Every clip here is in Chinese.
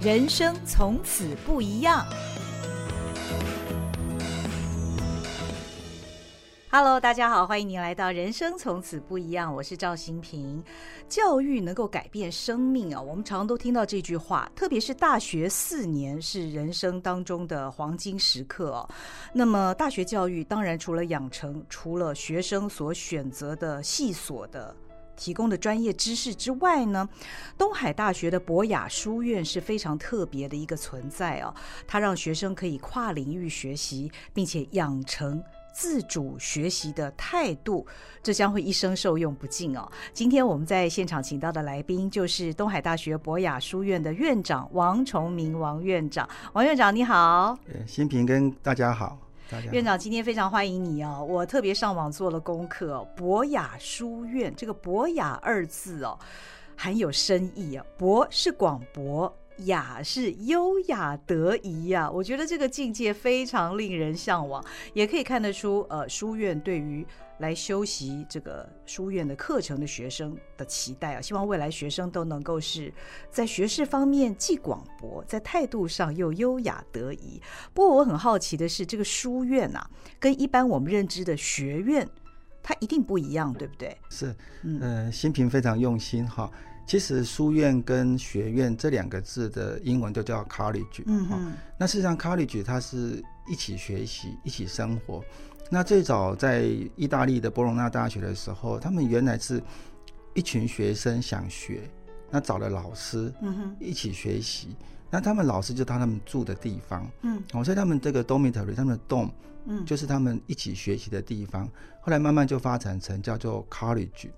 人生从此不一样。Hello，大家好，欢迎您来到《人生从此不一样》，我是赵新平。教育能够改变生命啊，我们常常都听到这句话，特别是大学四年是人生当中的黄金时刻哦。那么，大学教育当然除了养成，除了学生所选择的系所的提供的专业知识之外呢，东海大学的博雅书院是非常特别的一个存在哦。它让学生可以跨领域学习，并且养成。自主学习的态度，这将会一生受用不尽哦。今天我们在现场请到的来宾就是东海大学博雅书院的院长王崇明王院长。王院长你好，新平跟，大家好。院长今天非常欢迎你哦。我特别上网做了功课，博雅书院这个“博雅”二字哦，很有深意啊。博是广博。雅是优雅得宜呀，我觉得这个境界非常令人向往，也可以看得出，呃，书院对于来修习这个书院的课程的学生的期待啊，希望未来学生都能够是在学识方面既广博，在态度上又优雅得宜。不过我很好奇的是，这个书院啊，跟一般我们认知的学院，它一定不一样，对不对？是，嗯，呃，心平非常用心哈。其实书院跟学院这两个字的英文都叫 college，嗯哼，那事实上 college 它是一起学习、一起生活。那最早在意大利的波隆纳大学的时候，他们原来是一群学生想学，那找了老师，嗯哼，一起学习。那他们老师就到他们住的地方，嗯，所以他们这个 dormitory，他们的 dorm，嗯，就是他们一起学习的地方。后来慢慢就发展成叫做 college。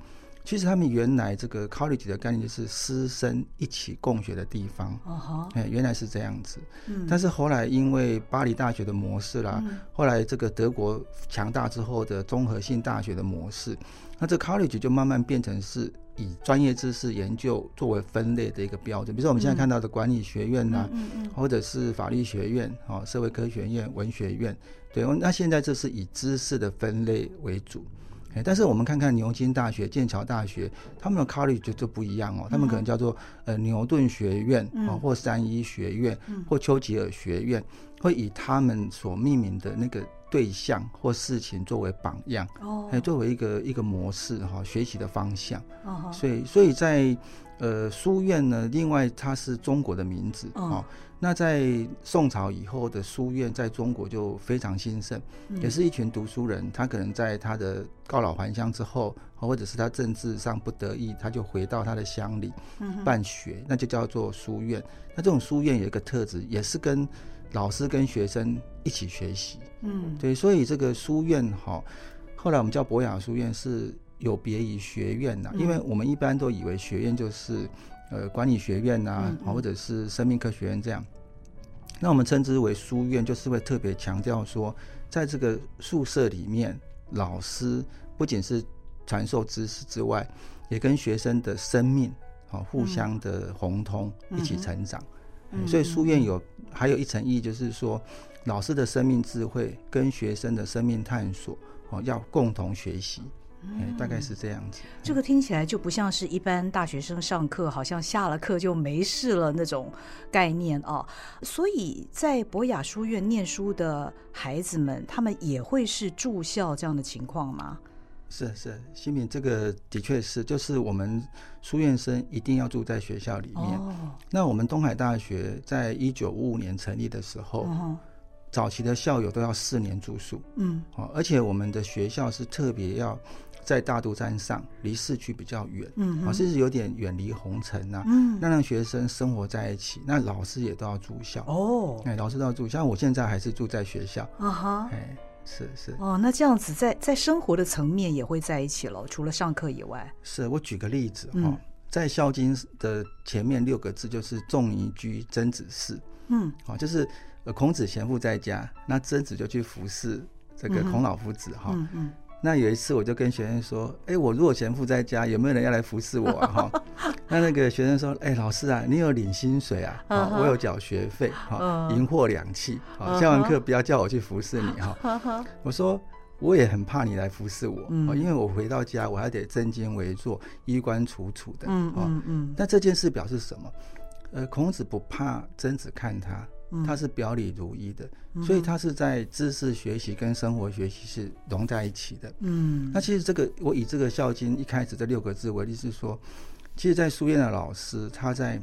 其实他们原来这个 college 的概念就是师生一起共学的地方，哦哈，哎，原来是这样子。嗯，但是后来因为巴黎大学的模式啦，嗯、后来这个德国强大之后的综合性大学的模式，那这 college 就慢慢变成是以专业知识研究作为分类的一个标准。比如说我们现在看到的管理学院呐、或者是法律学院、哦，社会科学院、文学院，对，那现在这是以知识的分类为主。但是我们看看牛津大学、剑桥大学，他们的 college 就就不一样哦，他们可能叫做呃牛顿学院啊，或三一学院，或丘吉尔学院，会以他们所命名的那个对象或事情作为榜样哦，作为一个一个模式哈，学习的方向。哦所以所以在呃书院呢，另外它是中国的名字啊。那在宋朝以后的书院，在中国就非常兴盛，也是一群读书人。他可能在他的告老还乡之后，或者是他政治上不得意，他就回到他的乡里办学，那就叫做书院。那这种书院有一个特质，也是跟老师跟学生一起学习。嗯，对，所以这个书院哈，后来我们叫博雅书院是有别于学院呐，因为我们一般都以为学院就是。呃，管理学院呐、啊，或者是生命科学院这样，那我们称之为书院，就是会特别强调说，在这个宿舍里面，老师不仅是传授知识之外，也跟学生的生命啊互相的红通，一起成长。嗯嗯，所以书院有还有一层意义，就是说，老师的生命智慧跟学生的生命探索哦，要共同学习。嗯，大概是这样子。这个听起来就不像是一般大学生上课，好像下了课就没事了那种概念哦。所以在博雅书院念书的孩子们，他们也会是住校这样的情况吗？是是，新民这个的确是，就是我们书院生一定要住在学校里面。哦。那我们东海大学在一九五五年成立的时候。哦早期的校友都要四年住宿，嗯，而且我们的学校是特别要在大肚山上，离市区比较远，嗯，啊，甚至有点远离红尘呐，嗯，那让学生生活在一起，那老师也都要住校，哦，哎，老师都要住，像我现在还是住在学校，啊哈，哎，是是，哦，那这样子在在生活的层面也会在一起了，除了上课以外，是我举个例子哈，嗯，在《孝经》的前面六个字就是“仲尼居曾子室”，嗯，好，就是。呃，孔子贤父在家，那曾子就去服侍这个孔老夫子哈。嗯嗯。那有一次，我就跟学生说：“哎，我如果闲赋在家，有没有人要来服侍我啊？” 哈。那那个学生说：“哎，老师啊，你有领薪水啊？我有缴学费，哈，银货两訖。好，下完课不要叫我去服侍你哈。”我说：“我也很怕你来服侍我，因为我回到家我还得正襟危坐、衣冠楚楚的。”嗯嗯嗯。那这件事表示什么？呃，孔子不怕曾子看他，他是表里如一的，嗯、所以他是在知识学习跟生活学习是融在一起的。嗯，那其实这个我以这个《孝经》一开始这六个字为例，是说，其实，在书院的老师他在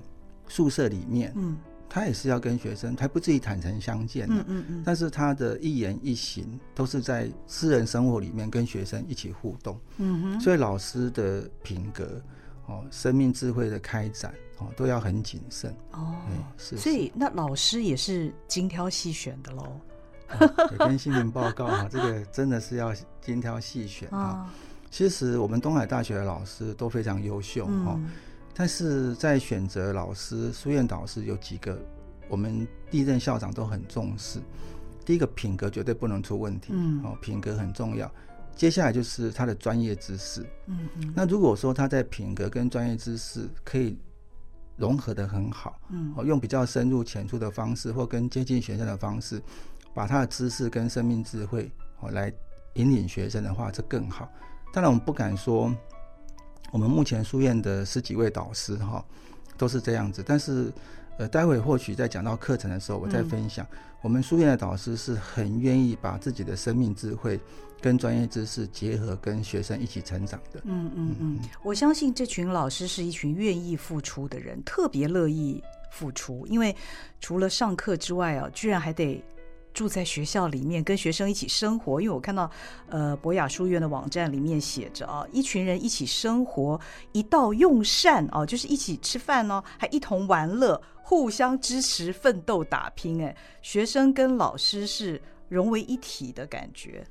宿舍里面，嗯，他也是要跟学生，他不至于坦诚相见的，嗯嗯嗯，但是他的一言一行都是在私人生活里面跟学生一起互动，嗯哼，所以老师的品格。哦，生命智慧的开展哦，都要很谨慎哦。是，所以那老师也是精挑细选的喽。跟新闻报告哈，这个真的是要精挑细选啊。哦、其实我们东海大学的老师都非常优秀哈，嗯、但是在选择老师、书院导师有几个，我们历任校长都很重视。第一个品格绝对不能出问题，嗯，哦，品格很重要。接下来就是他的专业知识，嗯嗯，那如果说他在品格跟专业知识可以融合的很好，嗯，用比较深入浅出的方式，或跟接近学生的方式，把他的知识跟生命智慧哦来引领学生的话，这更好。当然，我们不敢说我们目前书院的十几位导师哈都是这样子，但是呃，待会或许在讲到课程的时候，我再分享，嗯、我们书院的导师是很愿意把自己的生命智慧。跟专业知识结合，跟学生一起成长的。嗯嗯嗯，我相信这群老师是一群愿意付出的人，特别乐意付出。因为除了上课之外啊，居然还得住在学校里面，跟学生一起生活。因为我看到呃博雅书院的网站里面写着啊，一群人一起生活，一道用膳啊，就是一起吃饭哦，还一同玩乐，互相支持，奋斗打拼。哎，学生跟老师是融为一体的感觉。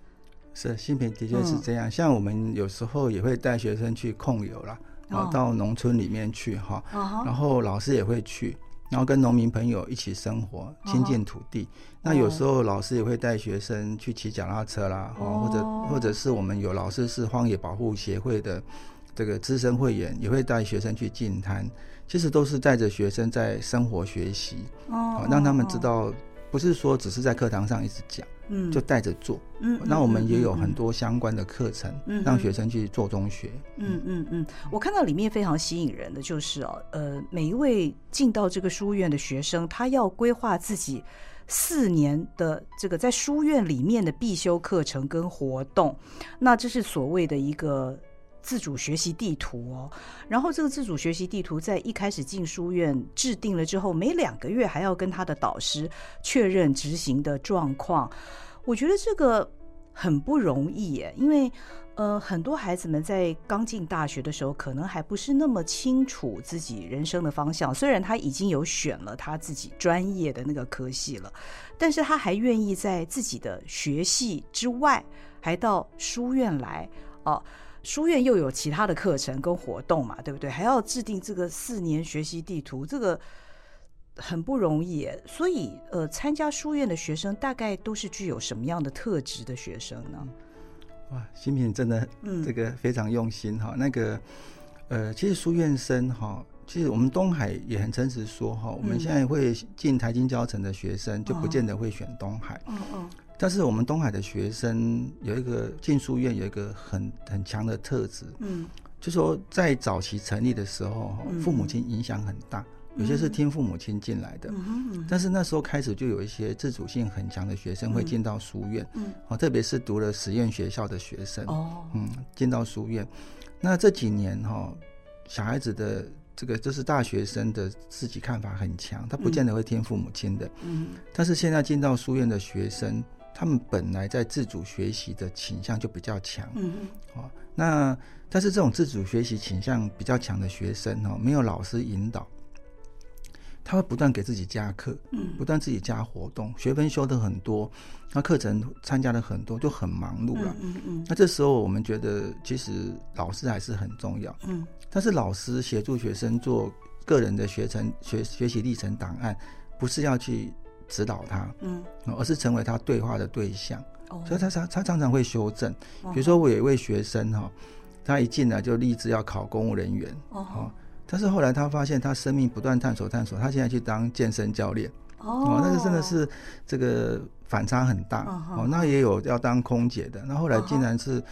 是，新平的确是这样。嗯、像我们有时候也会带学生去控油啦，然后到农村里面去哈，哦、然后老师也会去，然后跟农民朋友一起生活，亲近土地。哦、那有时候老师也会带学生去骑脚踏车啦，哦、或者或者是我们有老师是荒野保护协会的这个资深会员，也会带学生去进滩。其实都是带着学生在生活学习，哦，让他们知道，不是说只是在课堂上一直讲。嗯，就带着做。嗯，那我们也有很多相关的课程，嗯，让学生去做中学。嗯嗯嗯，我看到里面非常吸引人的就是哦，呃，每一位进到这个书院的学生，他要规划自己四年的这个在书院里面的必修课程跟活动，那这是所谓的一个。自主学习地图哦，然后这个自主学习地图在一开始进书院制定了之后，每两个月还要跟他的导师确认执行的状况。我觉得这个很不容易耶，因为呃，很多孩子们在刚进大学的时候，可能还不是那么清楚自己人生的方向。虽然他已经有选了他自己专业的那个科系了，但是他还愿意在自己的学系之外，还到书院来哦。书院又有其他的课程跟活动嘛，对不对？还要制定这个四年学习地图，这个很不容易。所以，呃，参加书院的学生大概都是具有什么样的特质的学生呢？哇，新品真的，这个非常用心哈。嗯、那个，呃，其实书院生哈，其实我们东海也很诚实说哈，我们现在会进台经教程的学生，就不见得会选东海。嗯嗯。嗯嗯但是我们东海的学生有一个进书院有一个很很强的特质，嗯，就说在早期成立的时候，父母亲影响很大，嗯、有些是听父母亲进来的，嗯、但是那时候开始就有一些自主性很强的学生会进到书院，嗯，特别是读了实验学校的学生，哦，嗯，进到书院，那这几年哈，小孩子的这个就是大学生的自己看法很强，他不见得会听父母亲的，嗯，但是现在进到书院的学生。他们本来在自主学习的倾向就比较强，嗯。哼，哦，那但是这种自主学习倾向比较强的学生哦，没有老师引导，他会不断给自己加课，嗯，不断自己加活动，学分修的很多，那课程参加的很多，就很忙碌了，嗯嗯，那这时候我们觉得其实老师还是很重要，嗯，但是老师协助学生做个人的学程学学习历程档案，不是要去。指导他，嗯，而是成为他对话的对象，哦、所以他常他常常会修正。比如说，我有一位学生哈，他一进来就立志要考公务人员，哦，但是后来他发现他生命不断探索探索，他现在去当健身教练，哦，那个真的是这个反差很大，哦，那也有要当空姐的，那后来竟然是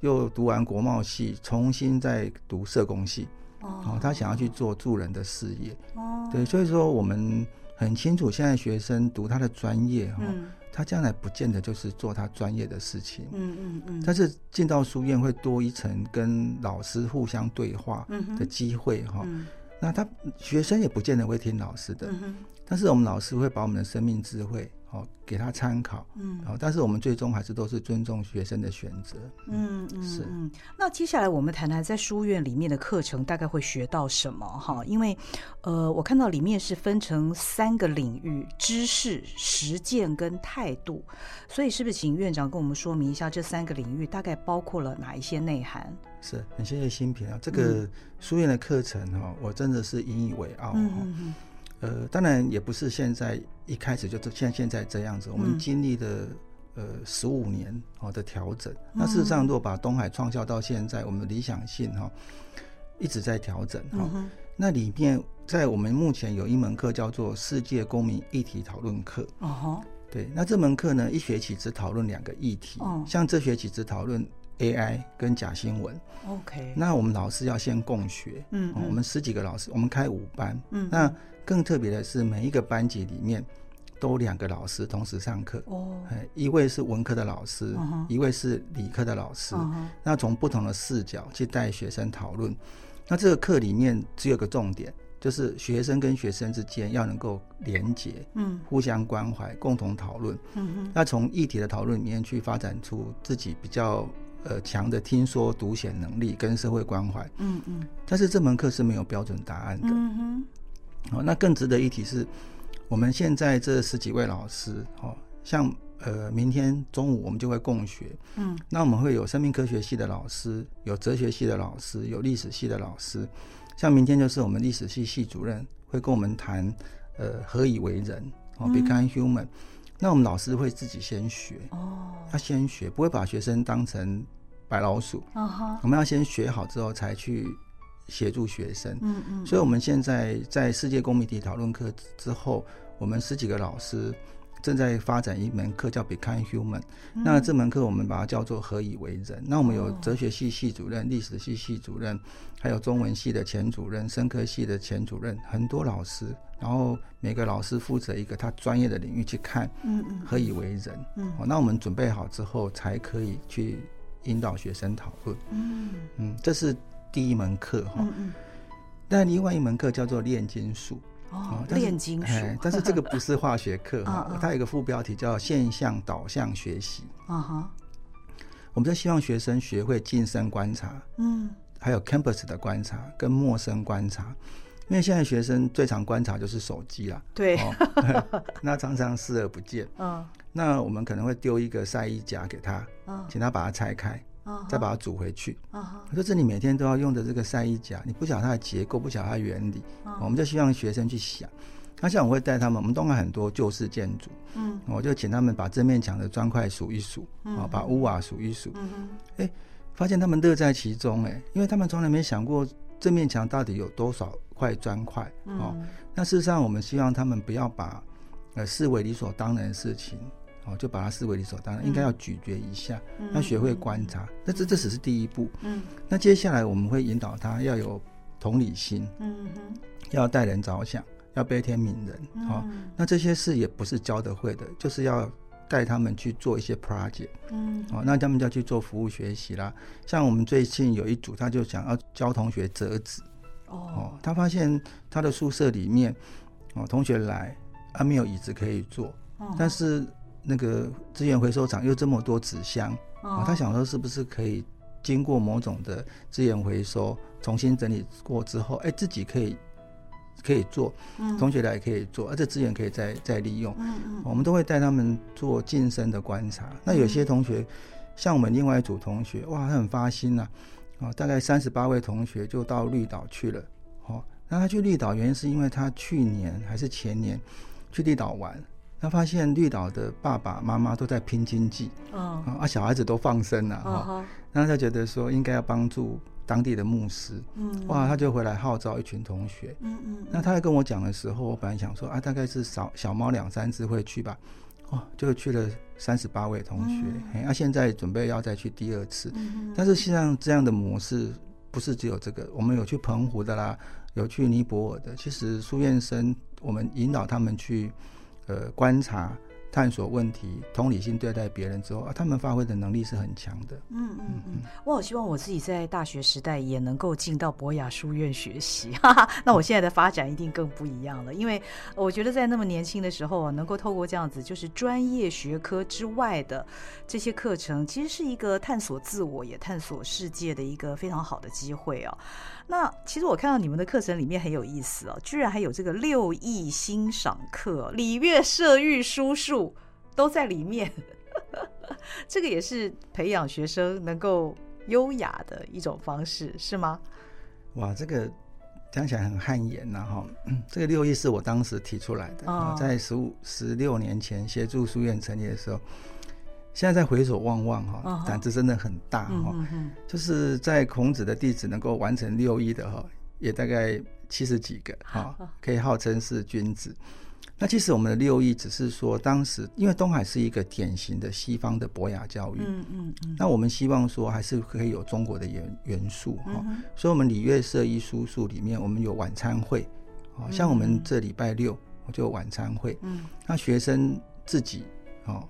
又读完国贸系，重新再读社工系。哦，他想要去做助人的事业，哦，对，所以说我们很清楚，现在学生读他的专业，哈、嗯，他将来不见得就是做他专业的事情，嗯嗯嗯，但是进到书院会多一层跟老师互相对话的机会，哈、嗯，那他学生也不见得会听老师的，嗯、但是我们老师会把我们的生命智慧。好，给他参考，嗯，好，但是我们最终还是都是尊重学生的选择，嗯嗯，是嗯。那接下来我们谈谈在书院里面的课程大概会学到什么哈？因为，呃，我看到里面是分成三个领域：知识、实践跟态度。所以，是不是请院长跟我们说明一下这三个领域大概包括了哪一些内涵？是很谢谢新平啊，这个书院的课程哈，我真的是引以为傲哈。嗯呃，当然也不是现在一开始就像现在这样子，我们经历了呃十五年哦的调整。那事实上，如果把东海创校到现在，我们的理想性哈一直在调整哈。那里面在我们目前有一门课叫做世界公民议题讨论课。哦对，那这门课呢，一学期只讨论两个议题。像这学期只讨论 AI 跟假新闻。OK。那我们老师要先共学。嗯。我们十几个老师，我们开五班。嗯。那更特别的是，每一个班级里面都两个老师同时上课。哦，一位是文科的老师，一位是理科的老师。那从不同的视角去带学生讨论。那这个课里面只有个重点，就是学生跟学生之间要能够连结，嗯，互相关怀，共同讨论。嗯哼。那从议题的讨论里面去发展出自己比较呃强的听说读写能力跟社会关怀。嗯嗯。但是这门课是没有标准答案的。嗯哼。哦，那更值得一提是，我们现在这十几位老师，哦，像呃，明天中午我们就会共学，嗯，那我们会有生命科学系的老师，有哲学系的老师，有历史系的老师，像明天就是我们历史系系主任会跟我们谈，呃，何以为人，哦，become human，那我们老师会自己先学，哦，要先学，不会把学生当成白老鼠，我们要先学好之后才去。协助学生，嗯嗯，所以我们现在在世界公民议题讨论课之后，我们十几个老师正在发展一门课叫 Become Human。那这门课我们把它叫做何以为人。那我们有哲学系系主任、历史系系主任，还有中文系的前主任、生科系的前主任，很多老师。然后每个老师负责一个他专业的领域去看，嗯嗯，何以为人？嗯，那我们准备好之后才可以去引导学生讨论。嗯嗯，这是。第一门课哈，嗯嗯，但另外一门课叫做炼金术哦，炼金术，但是这个不是化学课哈，它有一个副标题叫现象导向学习啊哈，我们就希望学生学会近身观察，嗯，还有 campus 的观察跟陌生观察，因为现在学生最常观察就是手机啦，对，那常常视而不见，嗯，那我们可能会丢一个晒衣夹给他，嗯。请他把它拆开。再把它煮回去。我说这里每天都要用的这个晒衣夹，你不晓得它的结构，不晓得它的原理，我们就希望学生去想。那像我会带他们，我们东海很多旧式建筑，嗯，我就请他们把这面墙的砖块数一数，啊，把屋瓦数一数，哎，发现他们乐在其中，哎，因为他们从来没想过这面墙到底有多少块砖块，哦，那事实上我们希望他们不要把呃视为理所当然的事情。哦，就把它视为理所当然，应该要咀嚼一下，嗯、要学会观察。那、嗯、这这只是第一步。嗯，那接下来我们会引导他要有同理心，嗯哼，要代人着想，要悲天悯人。好、那这些事也不是教得会的，就是要带他们去做一些 project。嗯，哦，那他们就要去做服务学习啦。像我们最近有一组，他就想要教同学折纸。哦，哦，他发现他的宿舍里面，哦，同学来，他没有椅子可以坐，哦、但是。那个资源回收厂又这么多纸箱，哦，他想说是不是可以经过某种的资源回收，重新整理过之后，哎，自己可以可以做，同学来也可以做，而且资源可以再再利用。嗯嗯，我们都会带他们做近身的观察。那有些同学，像我们另外一组同学，哇，他很发心呐，啊，大概三十八位同学就到绿岛去了。哦，那他去绿岛原因是因为他去年还是前年去绿岛玩。他发现绿岛的爸爸妈妈都在拼经济，啊，啊，小孩子都放生了哈，然后他觉得说应该要帮助当地的牧师，嗯，哇，他就回来号召一群同学，嗯嗯，那他在跟我讲的时候，我本来想说啊，大概是少小猫两三只会去吧，哦，就去了三十八位同学，哎，啊，现在准备要再去第二次，但是实际上这样的模式不是只有这个，我们有去澎湖的啦，有去尼泊尔的。其实书院生，我们引导他们去，呃，观察。探索问题、同理心对待别人之后啊，他们发挥的能力是很强的。嗯嗯嗯，我好希望我自己在大学时代也能够进到博雅书院学习，哈哈，那我现在的发展一定更不一样了。因为我觉得在那么年轻的时候啊，能够透过这样子就是专业学科之外的这些课程，其实是一个探索自我也探索世界的一个非常好的机会哦。那其实我看到你们的课程里面很有意思哦，居然还有这个六艺欣赏课、礼乐射御书数都在里面，这个也是培养学生能够优雅的一种方式，是吗？哇，这个讲起来很汗颜呐哈！这个六艺是我当时提出来的，哦、在十五、十六年前协助书院成立的时候。现在再回首望望哈，胆子真的很大哈。就是在孔子的弟子能够完成六艺的哈，也大概七十几个哈，可以号称是君子。那其实我们的六艺只是说，当时因为东海是一个典型的西方的博雅教育，嗯嗯嗯。那我们希望说，还是可以有中国的元元素哈。所以，我们礼乐射御书数里面，我们有晚餐会，哦，像我们这礼拜六我就有晚餐会，嗯，那学生自己哦。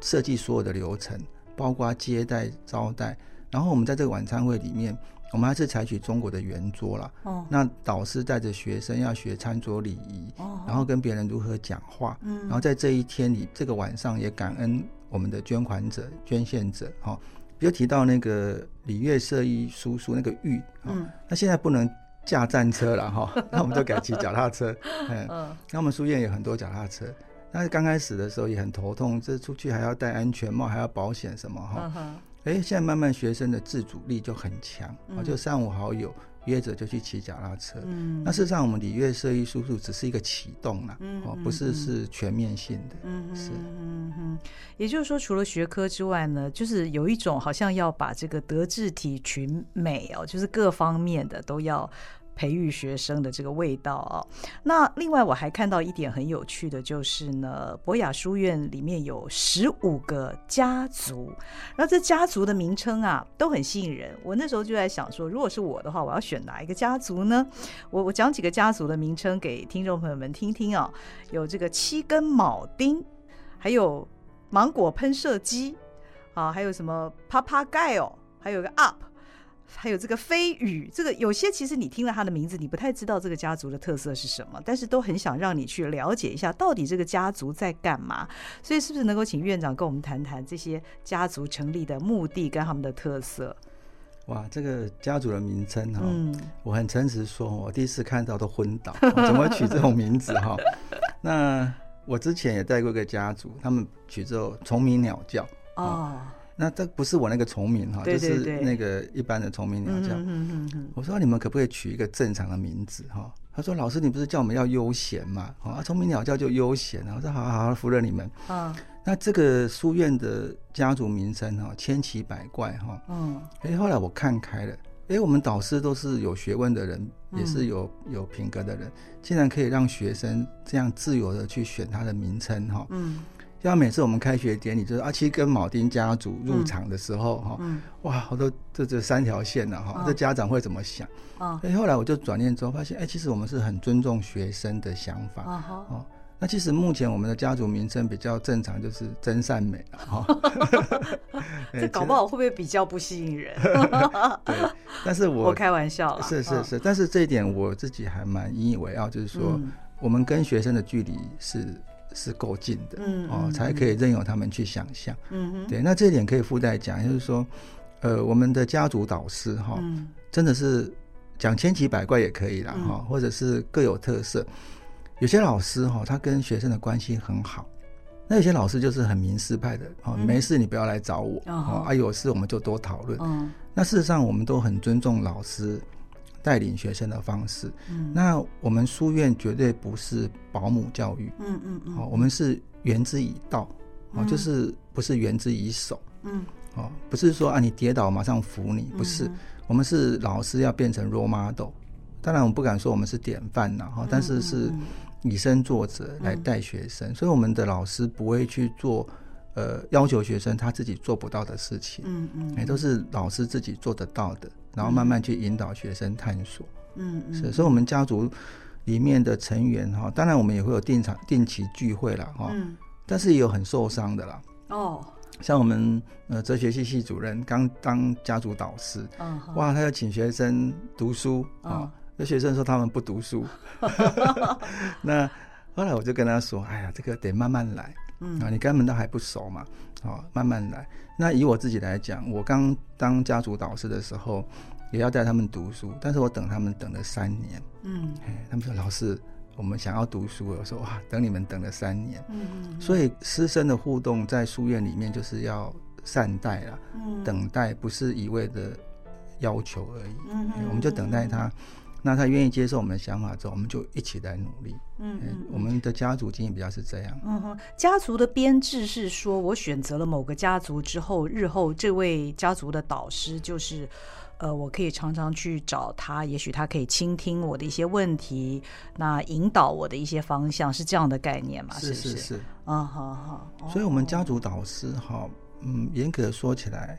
设计所有的流程，包括接待、招待，然后我们在这个晚餐会里面，我们还是采取中国的圆桌了。哦。那导师带着学生要学餐桌礼仪，哦。然后跟别人如何讲话。嗯。然后在这一天里，这个晚上也感恩我们的捐款者、捐献者。哈，比如提到那个礼乐社一叔叔那个玉。嗯。那现在不能驾战车了哈，那我们就改骑脚踏车。嗯。那我们书院有很多脚踏车。但是刚开始的时候也很头痛，这出去还要戴安全帽，还要保险什么哈。哎、uh 现在慢慢学生的自主力就很强，啊、就三五好友约着就去骑脚踏车。嗯，那事实上我们礼乐社艺叔叔只是一个启动啦，嗯、哦，不是是全面性的。嗯是嗯嗯，也就是说，除了学科之外呢，就是有一种好像要把这个德智体群美哦，就是各方面的都要。培育学生的这个味道哦，那另外我还看到一点很有趣的，就是呢，博雅书院里面有十五个家族，那这家族的名称啊都很吸引人。我那时候就在想说，如果是我的话，我要选哪一个家族呢？我我讲几个家族的名称给听众朋友们听听啊，有这个七根铆钉，还有芒果喷射机啊，还有什么啪啪盖哦还有个 Up。还有这个飞羽，这个有些其实你听了他的名字，你不太知道这个家族的特色是什么，但是都很想让你去了解一下，到底这个家族在干嘛。所以是不是能够请院长跟我们谈谈这些家族成立的目的跟他们的特色？哇，这个家族的名称哈，嗯，我很诚实说，我第一次看到都昏倒，怎么取这种名字哈？那我之前也带过一个家族，他们取之后虫鸣鸟叫哦。那这不是我那个虫鸣哈，就是那个一般的虫鸣鸟叫。嗯嗯嗯嗯，我说你们可不可以取一个正常的名字哈？他说老师，你不是叫我们要悠闲嘛？啊，虫鸣鸟叫就悠闲。我说好好好，服了你们。啊。那这个书院的家族名称哈，千奇百怪哈。嗯。哎，后来我看开了，哎，我们导师都是有学问的人，也是有有品格的人，竟然可以让学生这样自由的去选他的名称哈。嗯。像每次我们开学典礼，就是阿七跟铆钉家族入场的时候，哈、嗯，哇，好多这这三条线呢，哈，这家长会怎么想？啊、嗯，后来我就转念之后发现，哎，其实我们是很尊重学生的想法，哦、那其实目前我们的家族名称比较正常，就是真善美哈。这搞不好会不会比较不吸引人？对，但是我我开玩笑是是是，但是这一点我自己还蛮引以为傲，就是说，嗯、我们跟学生的距离是。是够近的，嗯，哦，才可以任由他们去想象，嗯。哼，对，那这一点可以附带讲，就是说，呃，我们的家族导师哈，真的是讲千奇百怪也可以啦，哈，或者是各有特色。有些老师哈，他跟学生的关系很好，那有些老师就是很名师派的，哦，没事你不要来找我，啊，有事我们就多讨论。嗯，那事实上我们都很尊重老师。带领学生的方式，嗯，那我们书院绝对不是保姆教育，嗯嗯嗯，我们是源之以道，哦，就是不是源之以手，嗯，哦，不是说啊你跌倒马上扶你，不是，我们是老师要变成 role model，当然我们不敢说我们是典范呐，哈，但是是以身作则来带学生，所以我们的老师不会去做呃要求学生他自己做不到的事情，嗯嗯，也都是老师自己做得到的，然后慢慢去引导学生探索，嗯嗯，是，所以我们家族里面的成员哈，当然我们也会有定场定期聚会了哈，嗯，但是也有很受伤的啦，哦。像我们呃哲学系系主任刚当家族导师，嗯，哇，他要请学生读书啊，有、嗯、学生说他们不读书，那后来我就跟他说，哎呀，这个得慢慢来，嗯。啊，你根本都还不熟嘛，啊，慢慢来。那以我自己来讲，我刚当家族导师的时候，也要带他们读书，但是我等他们等了三年，嗯，哎，他们说老师。我们想要读书，我说哇，等你们等了三年，嗯嗯，所以师生的互动在书院里面就是要善待啦，嗯，等待不是一味的要求而已，嗯，我们就等待他，那他愿意接受我们的想法之后，我们就一起来努力，嗯，我们的家族经营比较是这样，嗯哼，家族的编制是说我选择了某个家族之后，日后这位家族的导师就是。呃，我可以常常去找他，也许他可以倾听我的一些问题，那引导我的一些方向，是这样的概念嘛？是是是，是，是，啊好好。所以，我们家族导师哈，嗯，严格说起来，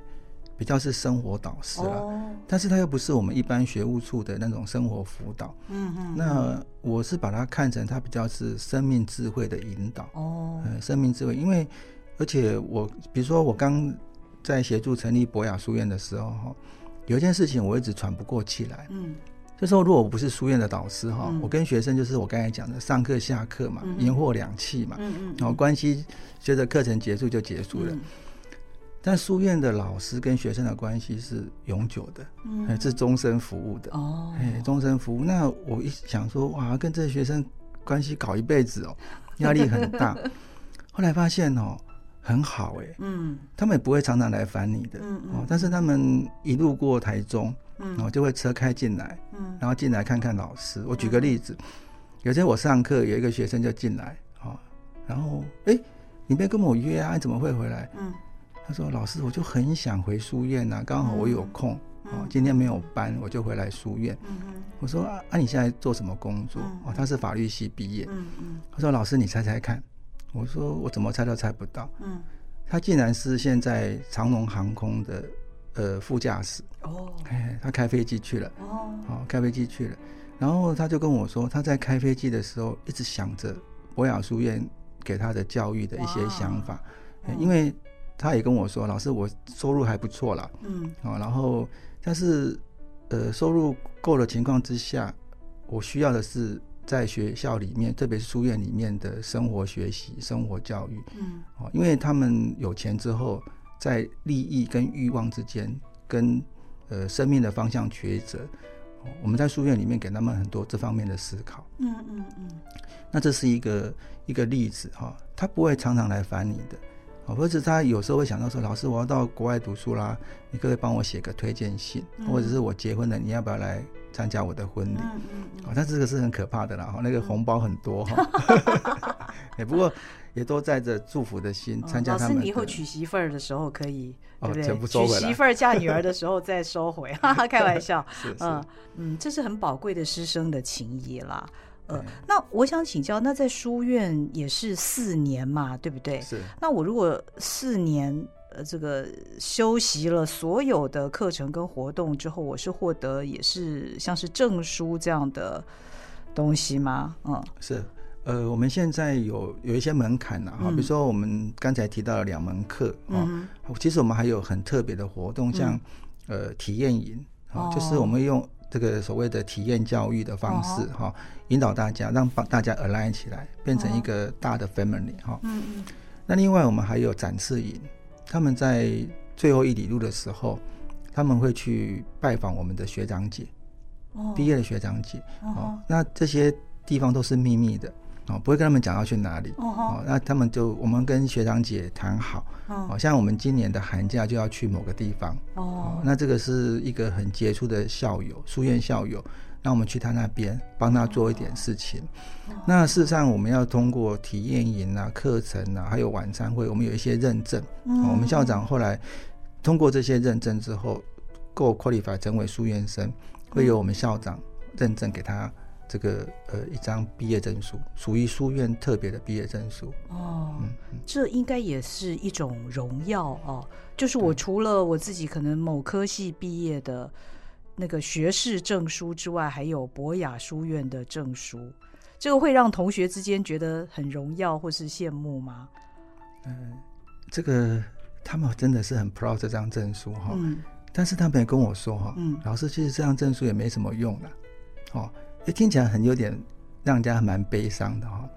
比较是生活导师了，哦，但是他又不是我们一般学务处的那种生活辅导。嗯嗯。那我是把它看成他比较是生命智慧的引导。哦。呃，生命智慧，因为而且我比如说我刚在协助成立博雅书院的时候哈。有一件事情我一直喘不过气来，嗯，就说如果我不是书院的导师哈，嗯、我跟学生就是我刚才讲的上课下课嘛，银货两气嘛，嗯嗯，然后关系随着课程结束就结束了。嗯、但书院的老师跟学生的关系是永久的，嗯，是终身服务的哦，哎，终身服务。那我一想说哇，跟这学生关系搞一辈子哦，压力很大。后来发现哦。很好哎、欸，嗯，他们也不会常常来烦你的，嗯嗯，但是他们一路过台中，嗯，然后就会车开进来，嗯，然后进来看看老师。我举个例子，嗯、有天我上课，有一个学生就进来，哦然后哎、欸，你没跟我约啊？你怎么会回来？嗯，他说老师，我就很想回书院呐，刚好我有空，哦、嗯，今天没有班，我就回来书院。我说啊，啊，你现在做什么工作？哦，他是法律系毕业。嗯嗯，他说老师，你猜猜看。我说我怎么猜都猜不到，嗯，他竟然是现在长龙航空的呃副驾驶哦，哎，他开飞机去了哦，哦开飞机去了，然后他就跟我说他在开飞机的时候一直想着博雅书院给他的教育的一些想法，因为他也跟我说老师我收入还不错啦，嗯，啊，然后但是呃收入够的情况之下，我需要的是。在学校里面，特别是书院里面的生活学习、生活教育，嗯，哦，因为他们有钱之后，在利益跟欲望之间，跟呃生命的方向抉择，我们在书院里面给他们很多这方面的思考，嗯嗯嗯，那这是一个一个例子哈，他不会常常来烦你的。或者他有时候会想到说，老师，我要到国外读书啦，你可不可以帮我写个推荐信？嗯、或者是我结婚了，你要不要来参加我的婚礼？嗯嗯嗯、但这个是很可怕的啦，哈，那个红包很多哈。哎，不过也都带着祝福的心参加他们。老师，你以后娶媳妇儿的时候可以，对不对？全部收回来。娶媳妇儿嫁女儿的时候再收回，哈哈，开玩笑。嗯嗯，这是很宝贵的师生的情谊啦。呃，那我想请教，那在书院也是四年嘛，对不对？是。那我如果四年呃，这个修习了所有的课程跟活动之后，我是获得也是像是证书这样的东西吗？嗯，是。呃，我们现在有有一些门槛呐，哈，比如说我们刚才提到了两门课，嗯，其实我们还有很特别的活动，像、嗯、呃体验营，啊，就是我们用。这个所谓的体验教育的方式，哈、哦，引导大家，让把大家 align 起来，变成一个大的 family，哈、哦。嗯嗯。那另外我们还有展翅营，他们在最后一里路的时候，他们会去拜访我们的学长姐，哦，毕业的学长姐，哦，那这些地方都是秘密的。哦，不会跟他们讲要去哪里。哦，那他们就我们跟学长姐谈好。哦，像我们今年的寒假就要去某个地方。哦，那这个是一个很杰出的校友，书院校友，那我们去他那边帮他做一点事情。那事实上，我们要通过体验营啊、课程啊，还有晚餐会，我们有一些认证。我们校长后来通过这些认证之后，够 qualify 成为书院生，会由我们校长认证给他。这个呃一张毕业证书，属于书院特别的毕业证书。哦，嗯，这应该也是一种荣耀哦。就是我除了我自己可能某科系毕业的那个学士证书之外，还有博雅书院的证书，这个会让同学之间觉得很荣耀或是羡慕吗？嗯，呃，这个他们真的是很 proud 这张证书哈。嗯。但是他们也跟我说哈，嗯，老师其实这张证书也没什么用了，哦。也听起来很有点让人家蛮悲伤的哈，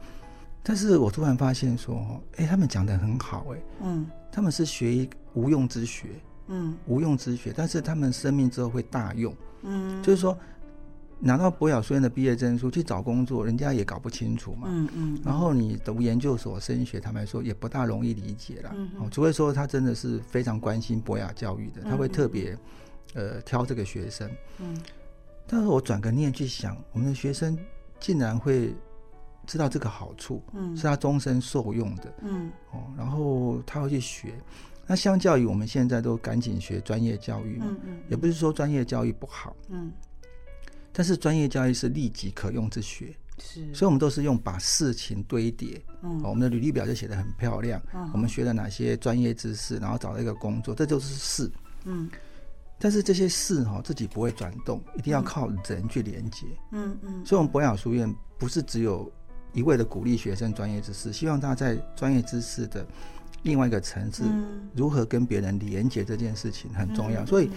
但是我突然发现说，哎、欸，他们讲的很好，哎，嗯，他们是学一无用之学，嗯，无用之学，但是他们生命之后会大用，嗯，就是说拿到博雅书院的毕业证书去找工作，人家也搞不清楚嘛，嗯嗯，然后你读研究所升学，他们说也不大容易理解了，嗯，除非说他真的是非常关心博雅教育的，他会特别呃挑这个学生，嗯。但是我转个念去想，我们的学生竟然会知道这个好处，嗯，是他终身受用的，嗯，哦，然后他会去学。那相较于我们现在都赶紧学专业教育嘛，嗯嗯，也不是说专业教育不好，嗯，但是专业教育是立即可用之学，是，所以我们都是用把事情堆叠，嗯，哦我们的履历表就写得很漂亮，嗯，我们学了哪些专业知识，然后找到一个工作，这就是事，嗯。但是这些事哈，自己不会转动，一定要靠人去连接。嗯嗯。所以，我们博雅书院不是只有一味的鼓励学生专业知识，希望他在专业知识的另外一个层次，如何跟别人连接这件事情很重要。所以，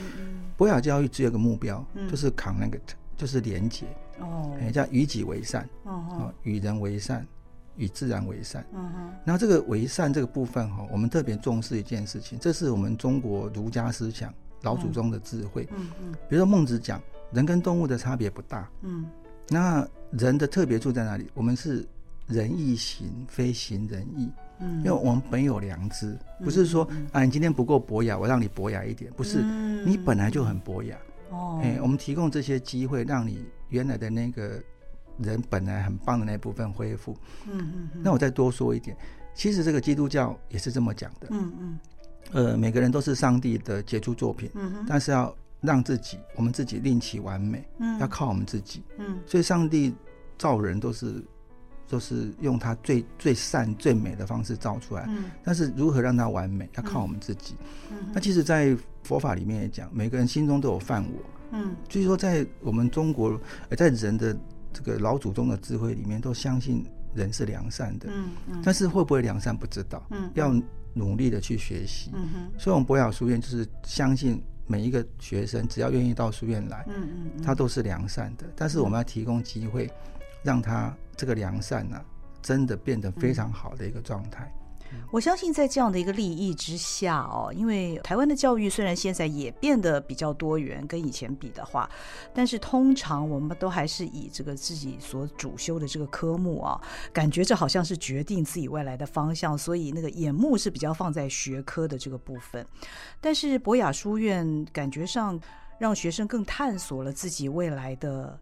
博雅教育只有一个目标，就是 connect，就是连接。哦。哎，叫与己为善。哦。与人为善，与自然为善。嗯哼。然后这个为善这个部分哈，我们特别重视一件事情，这是我们中国儒家思想。老祖宗的智慧，嗯嗯，比如说孟子讲，人跟动物的差别不大，嗯，那人的特别处在哪里？我们是仁义行，非行人亦，嗯，因为我们本有良知，不是说啊，你今天不够博雅，我让你博雅一点，不是，你本来就很博雅，哦，哎，我们提供这些机会，让你原来的那个人本来很棒的那部分恢复，嗯嗯，那我再多说一点，其实这个基督教也是这么讲的，嗯嗯。呃，每个人都是上帝的杰出作品，但是要让自己，我们自己令其完美，嗯，要靠我们自己，嗯，所以上帝造人都是都是用他最最善最美的方式造出来，嗯，但是如何让它完美，要靠我们自己，嗯，那其实，在佛法里面也讲，每个人心中都有犯我，嗯，就是说，在我们中国，在人的这个老祖宗的智慧里面，都相信人是良善的，嗯嗯，但是会不会良善不知道，嗯，要。努力的去学习，嗯哼，所以我们博雅书院就是相信每一个学生，只要愿意到书院来，嗯嗯，他都是良善的。但是我们要提供机会，让他这个良善呢，真的变得非常好的一个状态。我相信在这样的一个利益之下哦，因为台湾的教育虽然现在也变得比较多元，跟以前比的话，但是通常我们都还是以这个自己所主修的这个科目啊，感觉这好像是决定自己未来的方向，所以那个眼目是比较放在学科的这个部分。但是博雅书院感觉上让学生更探索了自己未来的。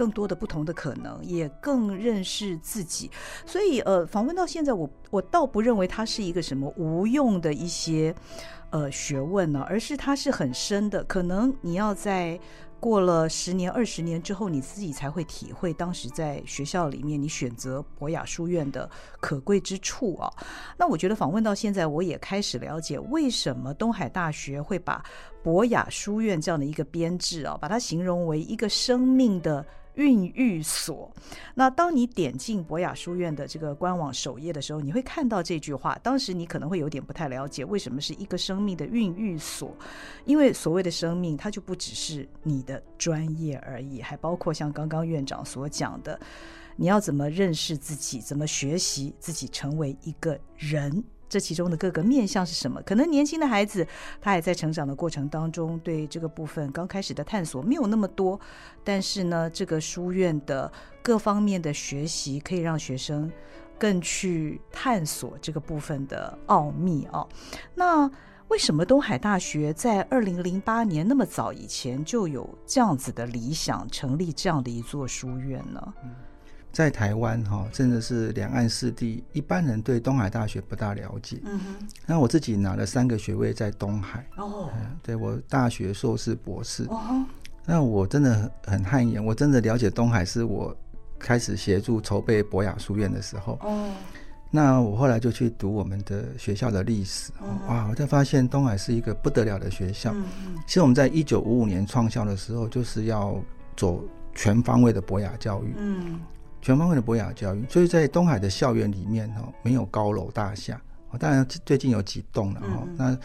更多的不同的可能，也更认识自己。所以，呃，访问到现在我，我倒不认为它是一个什么无用的一些呃学问呢，而是它是很深的。可能你要在过了十年、二十年之后，你自己才会体会当时在学校里面你选择博雅书院的可贵之处啊。那我觉得访问到现在，我也开始了解为什么东海大学会把博雅书院这样的一个编制啊，把它形容为一个生命的。孕育所。那当你点进博雅书院的这个官网首页的时候，你会看到这句话。当时你可能会有点不太了解，为什么是一个生命的孕育所？因为所谓的生命，它就不只是你的专业而已，还包括像刚刚院长所讲的，你要怎么认识自己，怎么学习自己，成为一个人。这其中的各个面向是什么？可能年轻的孩子他还在成长的过程当中，对这个部分刚开始的探索没有那么多。但是呢，这个书院的各方面的学习可以让学生更去探索这个部分的奥秘哦。那为什么东海大学在二零零八年那么早以前就有这样子的理想，成立这样的一座书院呢？在台湾哈，真的是两岸四地，一般人对东海大学不大了解。嗯哼。那我自己拿了三个学位在东海。哦。对，我大学、硕士、博士。哦。那我真的很很汗颜，我真的了解东海是我开始协助筹备博雅书院的时候，哦，那我后来就去读我们的学校的历史，嗯、哇，我才发现东海是一个不得了的学校。嗯嗯，其实我们在一九五五年创校的时候，就是要走全方位的博雅教育，嗯，全方位的博雅教育，所以在东海的校园里面哈，没有高楼大厦，哦当然最近有几栋了哈，那。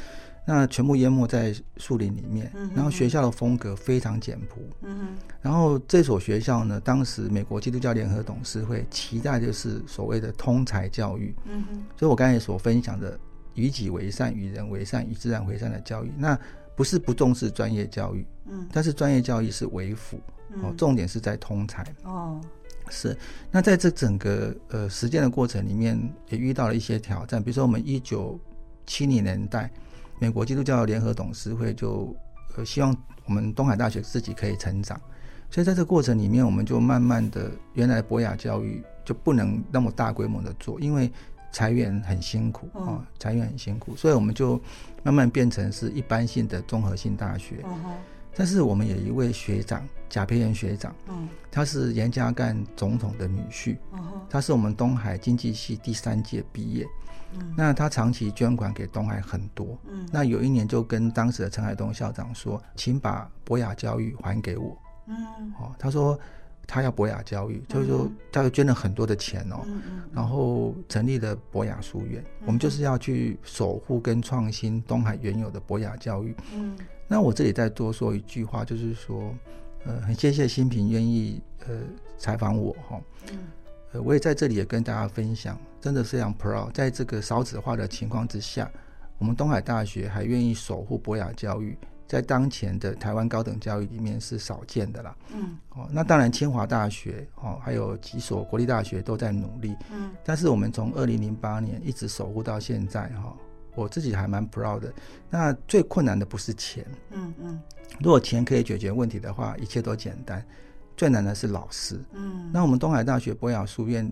那全部淹没在树林里面，然后学校的风格非常简朴。嗯，然后这所学校呢，当时美国基督教联合董事会期待就是所谓的通才教育。嗯，所以我刚才所分享的与己为善、与人为善、与自然为善的教育，那不是不重视专业教育。嗯，但是专业教育是为辅。哦，重点是在通才。哦，是。那在这整个呃实践的过程里面，也遇到了一些挑战，比如说我们一九七零年代。美国基督教联合董事会就呃希望我们东海大学自己可以成长，所以在这个过程里面，我们就慢慢的原来博雅教育就不能那么大规模的做，因为裁员很辛苦啊、哦，裁员很辛苦，所以我们就慢慢变成是一般性的综合性大学。但是我们有一位学长贾培元学长，他是严家淦总统的女婿，他是我们东海经济系第三届毕业。那他长期捐款给东海很多，嗯，那有一年就跟当时的陈海东校长说，请把博雅教育还给我，嗯，哦，他说他要博雅教育，就是说他又捐了很多的钱哦，嗯，然后成立了博雅书院，我们就是要去守护跟创新东海原有的博雅教育，嗯，那我这里再多说一句话，就是说，呃，很谢谢新平愿意呃采访我哈，嗯。我也在这里也跟大家分享，真的非常 proud，在这个少子化的情况之下，我们东海大学还愿意守护博雅教育，在当前的台湾高等教育里面是少见的啦。嗯，哦，那当然清华大学哦，还有几所国立大学都在努力。嗯，但是我们从二零零八年一直守护到现在哈，我自己还蛮 proud 的。那最困难的不是钱，嗯嗯，如果钱可以解决问题的话，一切都简单。最难的是老师，嗯，那我们东海大学博雅书院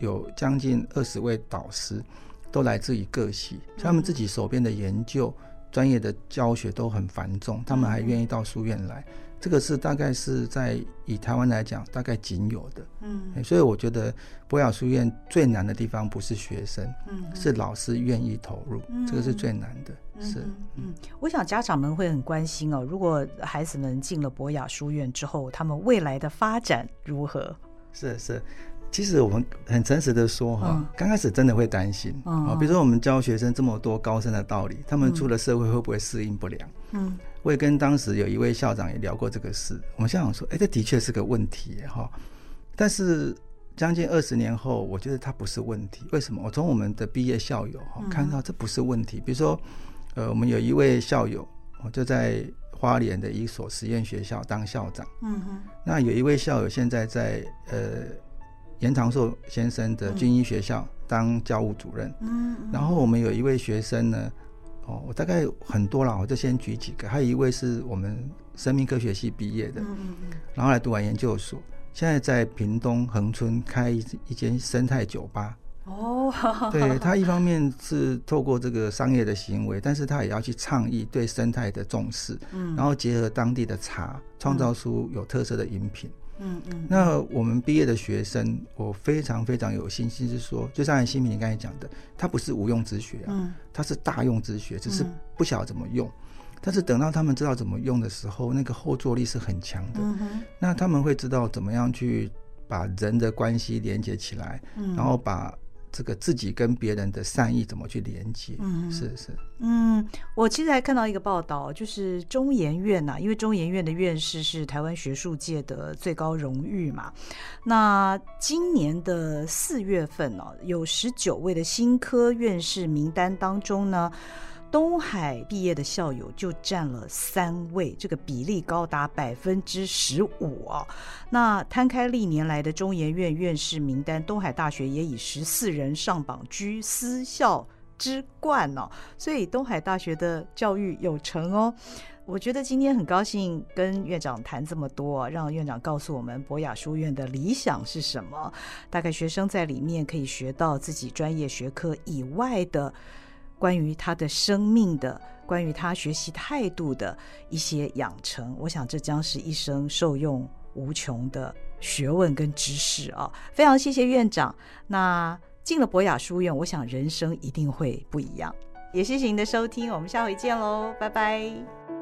有将近二十位导师，都来自于各系，他们自己手边的研究、专业的教学都很繁重，他们还愿意到书院来。这个是大概是在以台湾来讲，大概仅有的。嗯，所以我觉得博雅书院最难的地方不是学生，嗯，是老师愿意投入，嗯，这个是最难的。是，嗯，我想家长们会很关心哦，如果孩子们进了博雅书院之后，他们未来的发展如何？是是。其实我们很诚实的说哈，刚开始真的会担心啊，比如说我们教学生这么多高深的道理，他们出了社会会不会适应不良？嗯，我也跟当时有一位校长也聊过这个事。我们校长说，哎，这的确是个问题哈。但是将近二十年后，我觉得它不是问题。为什么？我从我们的毕业校友哈看到这不是问题。比如说，呃，我们有一位校友，我就在花莲的一所实验学校当校长。嗯哼。那有一位校友现在在呃。严长寿先生的军医学校当教务主任，嗯，然后我们有一位学生呢，哦，我大概很多了，我就先举几个，还有一位是我们生命科学系毕业的，嗯，然后来读完研究所，现在在屏东恒春开一一间生态酒吧，哦，对，他一方面是透过这个商业的行为，但是他也要去倡议对生态的重视，嗯，然后结合当地的茶，创造出有特色的饮品。嗯嗯嗯，那我们毕业的学生，我非常非常有信心，是说，就像新民你刚才讲的，他不是无用之学啊，他是大用之学，只是不晓得怎么用。但是等到他们知道怎么用的时候，那个后坐力是很强的。那他们会知道怎么样去把人的关系连接起来，然后把。这个自己跟别人的善意怎么去连接？嗯，是是。嗯，我其实还看到一个报道，就是中研院呐、啊，因为中研院的院士是台湾学术界的最高荣誉嘛。那今年的四月份呢、啊，有十九位的新科院士名单当中呢。东海毕业的校友就占了三位，这个比例高达百分之十五啊。那摊开历年来的中研院院士名单，东海大学也以十四人上榜，居私校之冠哦。所以东海大学的教育有成哦。我觉得今天很高兴跟院长谈这么多，让院长告诉我们博雅书院的理想是什么，大概学生在里面可以学到自己专业学科以外的。关于他的生命的，关于他学习态度的一些养成，我想这将是一生受用无穷的学问跟知识啊。非常谢谢院长。那进了博雅书院，我想人生一定会不一样。也谢谢您的收听，我们下回见喽，拜拜。